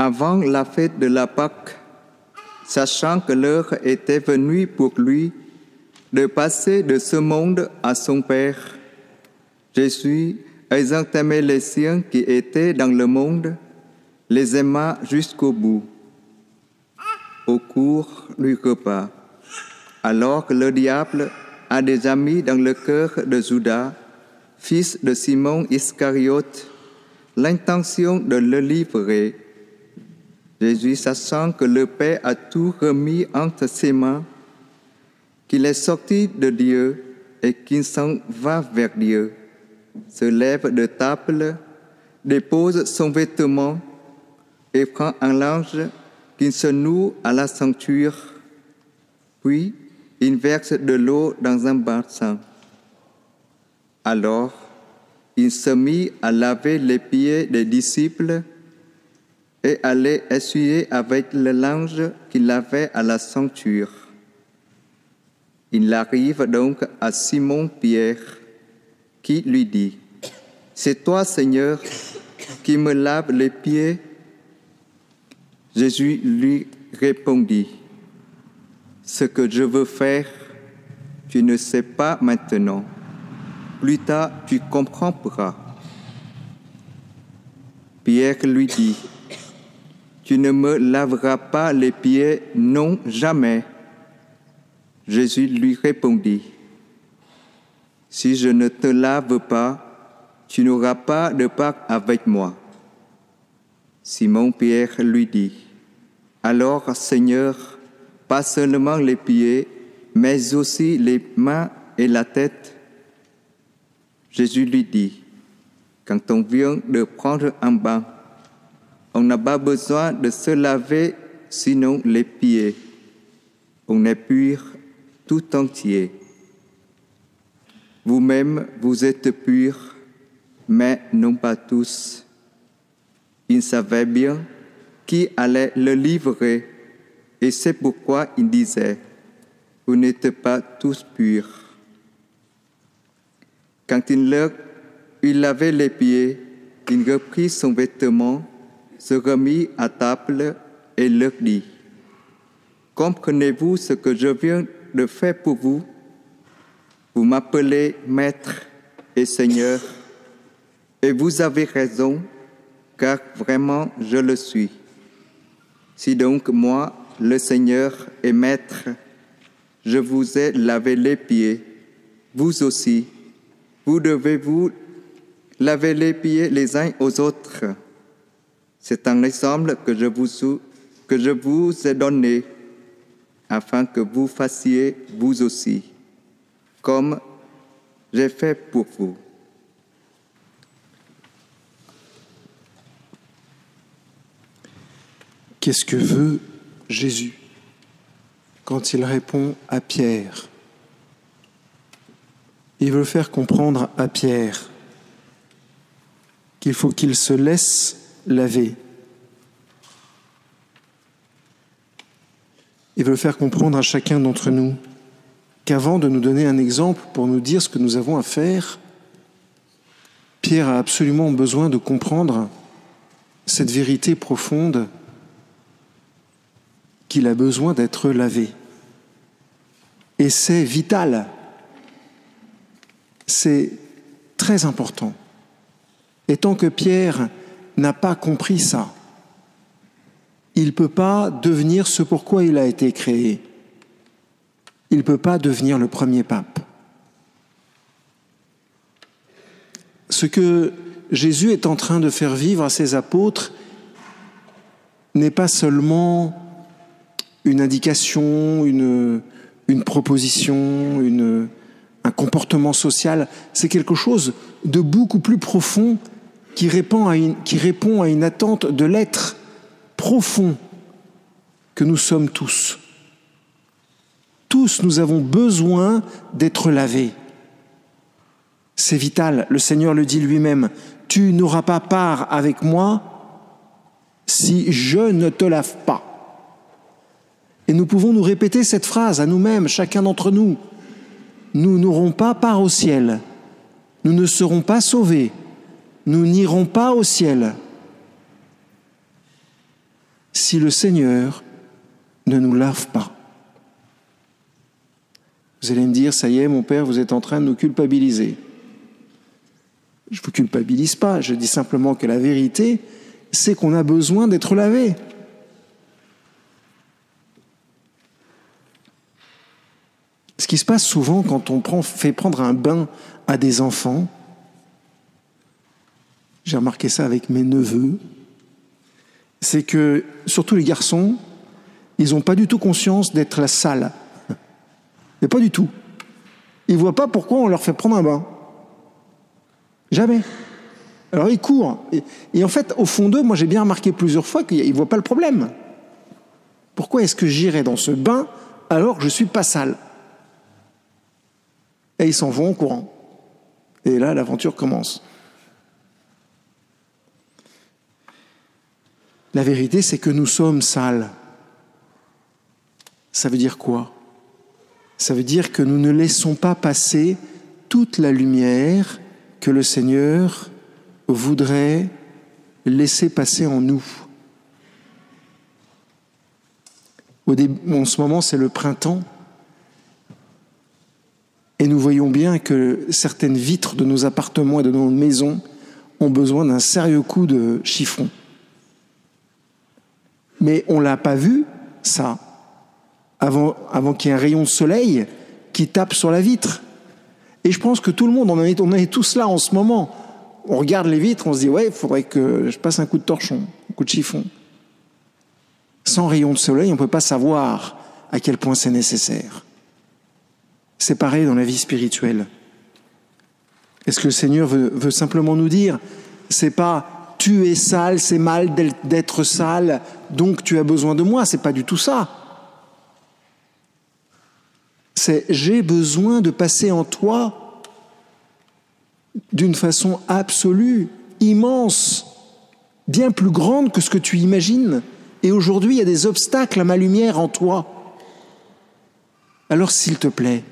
avant la fête de la Pâque, sachant que l'heure était venue pour lui de passer de ce monde à son Père. Jésus, ayant aimé les siens qui étaient dans le monde, les aima jusqu'au bout. Au cours du repas, alors que le diable a déjà mis dans le cœur de Judas, fils de Simon Iscariote, l'intention de le livrer. Jésus, sachant que le Père a tout remis entre ses mains, qu'il est sorti de Dieu et qu'il s'en va vers Dieu, se lève de table, dépose son vêtement et prend un linge qui se noue à la ceinture, puis il verse de l'eau dans un bassin. Alors, il se mit à laver les pieds des disciples et les essuyer avec le linge qu'il avait à la ceinture. Il arrive donc à Simon-Pierre qui lui dit, C'est toi, Seigneur, qui me lave les pieds? Jésus lui répondit, Ce que je veux faire, tu ne sais pas maintenant. Plus tard, tu comprendras. Pierre lui dit, Tu ne me laveras pas les pieds, non jamais. Jésus lui répondit, Si je ne te lave pas, tu n'auras pas de part avec moi. Simon-Pierre lui dit, Alors Seigneur, pas seulement les pieds, mais aussi les mains et la tête. Jésus lui dit, Quand on vient de prendre un bain, on n'a pas besoin de se laver sinon les pieds. On est pur tout entier. Vous-même, vous êtes purs, mais non pas tous. Il savait bien qui allait le livrer et c'est pourquoi il disait, Vous n'êtes pas tous purs. Quand il leur il lavait les pieds, il reprit son vêtement, se remit à table et leur dit, Comprenez-vous ce que je viens de faire pour vous? Vous m'appelez Maître et Seigneur, et vous avez raison car vraiment je le suis. Si donc moi, le Seigneur et Maître, je vous ai lavé les pieds, vous aussi, vous devez vous laver les pieds les uns aux autres. C'est un exemple que je vous, que je vous ai donné, afin que vous fassiez vous aussi, comme j'ai fait pour vous. Qu'est-ce que veut Jésus quand il répond à Pierre? Il veut faire comprendre à Pierre qu'il faut qu'il se laisse laver. Il veut faire comprendre à chacun d'entre nous qu'avant de nous donner un exemple pour nous dire ce que nous avons à faire, Pierre a absolument besoin de comprendre cette vérité profonde qu'il a besoin d'être lavé. Et c'est vital. C'est très important. Et tant que Pierre n'a pas compris ça, il ne peut pas devenir ce pourquoi il a été créé. Il ne peut pas devenir le premier pape. Ce que Jésus est en train de faire vivre à ses apôtres n'est pas seulement une indication, une, proposition, un comportement social. C'est quelque chose de beaucoup plus profond qui répond à une, attente de l'être profond que nous sommes tous. Tous, nous avons besoin d'être lavés. C'est vital. Le Seigneur le dit lui-même. Tu n'auras pas part avec moi si je ne te lave pas. Et nous pouvons nous répéter cette phrase à nous-mêmes, chacun d'entre nous. Nous n'aurons pas part au ciel. Nous ne serons pas sauvés. Nous n'irons pas au ciel si le Seigneur ne nous lave pas. Vous allez me dire, ça y est, mon Père, vous êtes en train de nous culpabiliser. Je ne vous culpabilise pas, je dis simplement que la vérité, c'est qu'on a besoin d'être lavé. Ce qui se passe souvent quand on fait prendre un bain à des enfants, j'ai remarqué ça avec mes neveux, c'est que, surtout les garçons, ils n'ont pas du tout conscience d'être la salle. Mais pas du tout. Ils ne voient pas pourquoi on leur fait prendre un bain. Jamais. Alors ils courent. Et, en fait, au fond d'eux, moi j'ai bien remarqué plusieurs fois qu'ils ne voient pas le problème. Pourquoi est-ce que j'irai dans ce bain alors que je ne suis pas sale? Et ils s'en vont en courant. Et là, l'aventure commence. La vérité, c'est que nous sommes sales. Ça veut dire quoi? Ça veut dire que nous ne laissons pas passer toute la lumière que le Seigneur voudrait laisser passer en nous. en ce moment, c'est le printemps. Et nous voyons bien que certaines vitres de nos appartements et de nos maisons ont besoin d'un sérieux coup de chiffon. Mais on l'a pas vu, ça, avant, avant qu'il y ait un rayon de soleil qui tape sur la vitre. Et je pense que tout le monde, on est, on est tous là en ce moment. On regarde les vitres, on se dit, ouais, il faudrait que je passe un coup de torchon, un coup de chiffon. Sans rayon de soleil, on ne peut pas savoir à quel point c'est nécessaire. C'est pareil dans la vie spirituelle. Est-ce que le Seigneur veut, veut simplement nous dire, c'est pas tu es sale, c'est mal d'être sale, donc tu as besoin de moi. C'est pas du tout ça. C'est j'ai besoin de passer en toi d'une façon absolue, immense, bien plus grande que ce que tu imagines. Et aujourd'hui, il y a des obstacles à ma lumière en toi. Alors, s'il te plaît,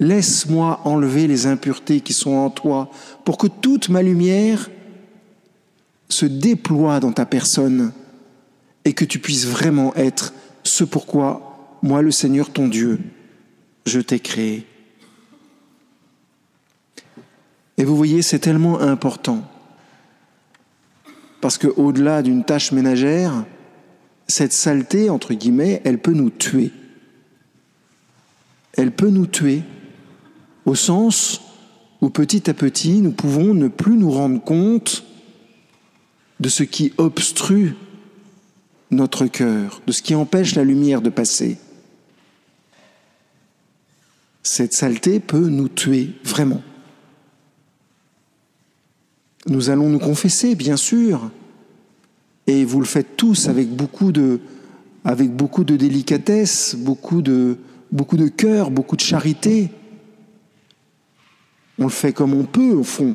Laisse-moi enlever les impuretés qui sont en toi pour que toute ma lumière se déploie dans ta personne et que tu puisses vraiment être ce pourquoi moi, le Seigneur ton Dieu, je t'ai créé. Et vous voyez, c'est tellement important. Parce qu'au-delà d'une tâche ménagère, cette saleté, entre guillemets, elle peut nous tuer. Elle peut nous tuer au sens où petit à petit nous pouvons ne plus nous rendre compte de ce qui obstrue notre cœur, de ce qui empêche la lumière de passer. Cette saleté peut nous tuer vraiment. Nous allons nous confesser, bien sûr, et vous le faites tous avec beaucoup de, délicatesse, beaucoup de, beaucoup de cœur, beaucoup de charité. On le fait comme on peut, au fond.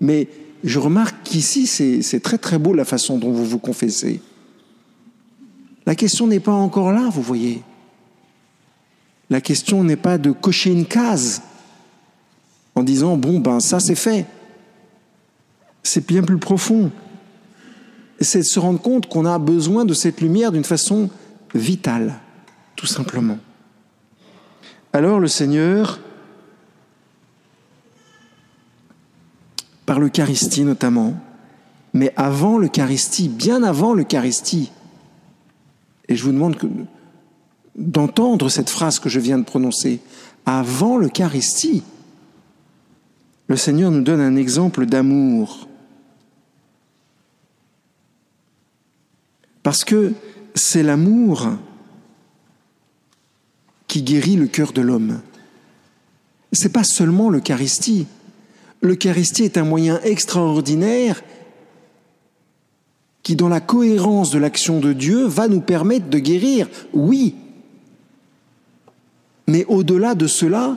Mais je remarque qu'ici, c'est très très beau la façon dont vous vous confessez. La question n'est pas encore là, vous voyez. La question n'est pas de cocher une case en disant, bon, ben ça c'est fait. C'est bien plus profond. C'est de se rendre compte qu'on a besoin de cette lumière d'une façon vitale, tout simplement. Alors le Seigneur par l'Eucharistie notamment, mais avant l'Eucharistie, bien avant l'Eucharistie. Et je vous demande d'entendre cette phrase que je viens de prononcer. Avant l'Eucharistie, le Seigneur nous donne un exemple d'amour. Parce que c'est l'amour qui guérit le cœur de l'homme. C'est pas seulement l'Eucharistie l'Eucharistie est un moyen extraordinaire qui, dans la cohérence de l'action de Dieu, va nous permettre de guérir, oui. Mais au-delà de cela,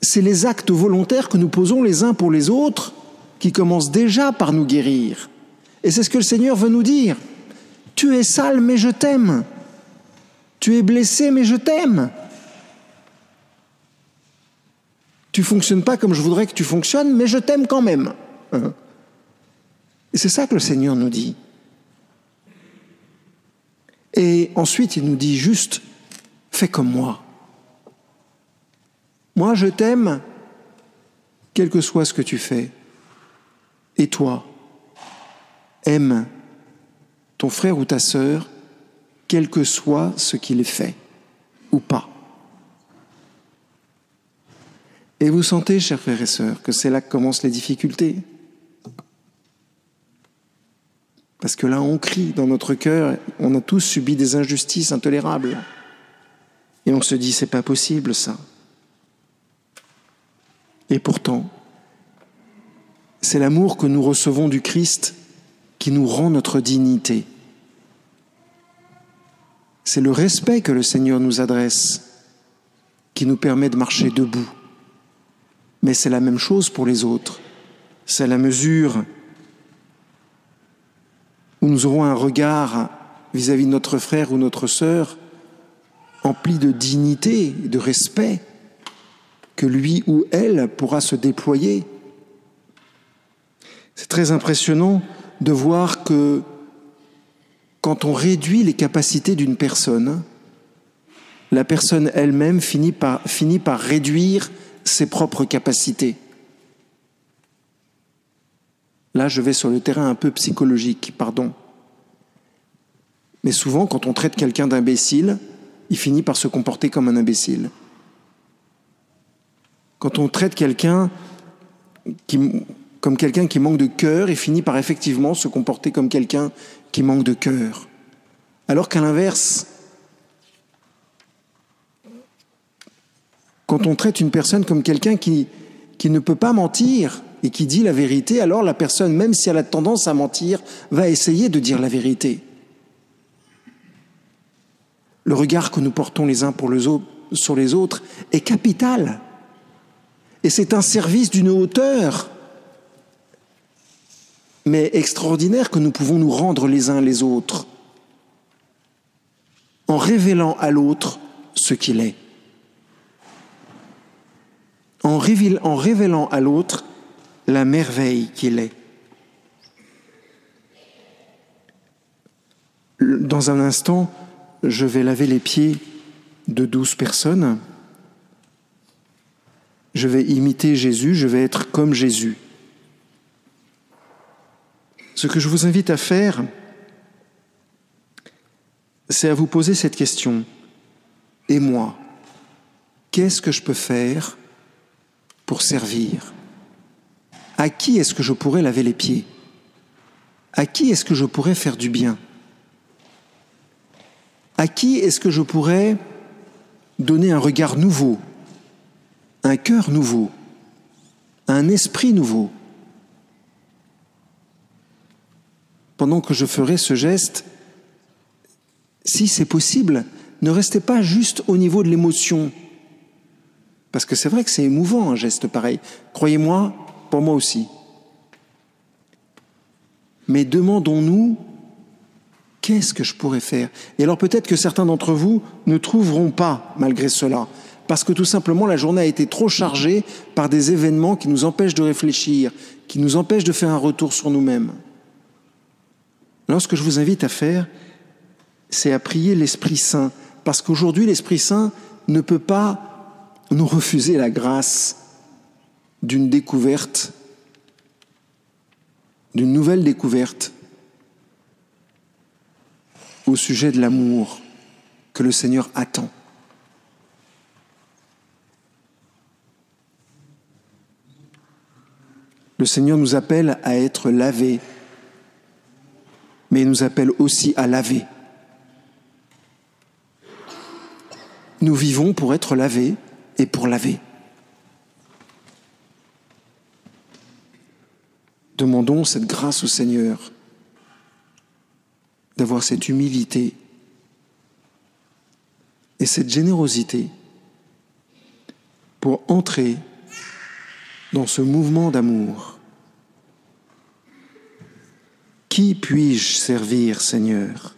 c'est les actes volontaires que nous posons les uns pour les autres qui commencent déjà par nous guérir. Et c'est ce que le Seigneur veut nous dire. Tu es sale, mais je t'aime. Tu es blessé, mais je t'aime. Tu fonctionnes pas comme je voudrais que tu fonctionnes, mais je t'aime quand même. Hein. Et c'est ça que le Seigneur nous dit. Et ensuite, il nous dit juste, fais comme moi. Moi, je t'aime, quel que soit ce que tu fais. Et toi, aime ton frère ou ta sœur, quel que soit ce qu'il fait ou pas. Et vous sentez, chers frères et sœurs, que c'est là que commencent les difficultés. Parce que là, on crie dans notre cœur, on a tous subi des injustices intolérables. Et on se dit, c'est pas possible ça. Et pourtant, c'est l'amour que nous recevons du Christ qui nous rend notre dignité. C'est le respect que le Seigneur nous adresse qui nous permet de marcher debout. Mais c'est la même chose pour les autres. C'est la mesure où nous aurons un regard vis-à-vis de notre frère ou notre sœur empli de dignité, de respect, que lui ou elle pourra se déployer. C'est très impressionnant de voir que quand on réduit les capacités d'une personne, la personne elle-même finit par réduire ses propres capacités. Là, je vais sur le terrain un peu psychologique, pardon. Mais souvent, quand on traite quelqu'un d'imbécile, il finit par se comporter comme un imbécile. Quand on traite quelqu'un comme quelqu'un qui manque de cœur, il finit par effectivement se comporter comme quelqu'un qui manque de cœur. Alors qu'à l'inverse, quand on traite une personne comme quelqu'un qui, qui ne peut pas mentir et qui dit la vérité, alors la personne, même si elle a tendance à mentir, va essayer de dire la vérité. Le regard que nous portons les uns pour les autres, sur les autres est capital. Et c'est un service d'une hauteur, mais extraordinaire que nous pouvons nous rendre les uns les autres, en révélant à l'autre ce qu'il est en révélant à l'autre la merveille qu'il est. Dans un instant, je vais laver les pieds de douze personnes. Je vais imiter Jésus, je vais être comme Jésus. Ce que je vous invite à faire, c'est à vous poser cette question. Et moi, qu'est-ce que je peux faire pour servir. À qui est-ce que je pourrais laver les pieds? À qui est-ce que je pourrais faire du bien? À qui est-ce que je pourrais donner un regard nouveau, un cœur nouveau, un esprit nouveau? Pendant que je ferai ce geste, si c'est possible, ne restez pas juste au niveau de l'émotion, parce que c'est vrai que c'est émouvant un geste pareil. Croyez-moi, pour moi aussi. Mais demandons-nous, qu'est-ce que je pourrais faire? Et alors peut-être que certains d'entre vous ne trouveront pas malgré cela, parce que tout simplement la journée a été trop chargée par des événements qui nous empêchent de réfléchir, qui nous empêchent de faire un retour sur nous-mêmes. Alors ce que je vous invite à faire, c'est à prier l'Esprit Saint, parce qu'aujourd'hui l'Esprit Saint ne peut pas nous refuser la grâce d'une découverte, d'une nouvelle découverte au sujet de l'amour que le Seigneur attend. Le Seigneur nous appelle à être lavés, mais il nous appelle aussi à laver. Nous vivons pour être lavés, pour laver. Demandons cette grâce au Seigneur d'avoir cette humilité et cette générosité pour entrer dans ce mouvement d'amour. Qui puis-je servir, Seigneur?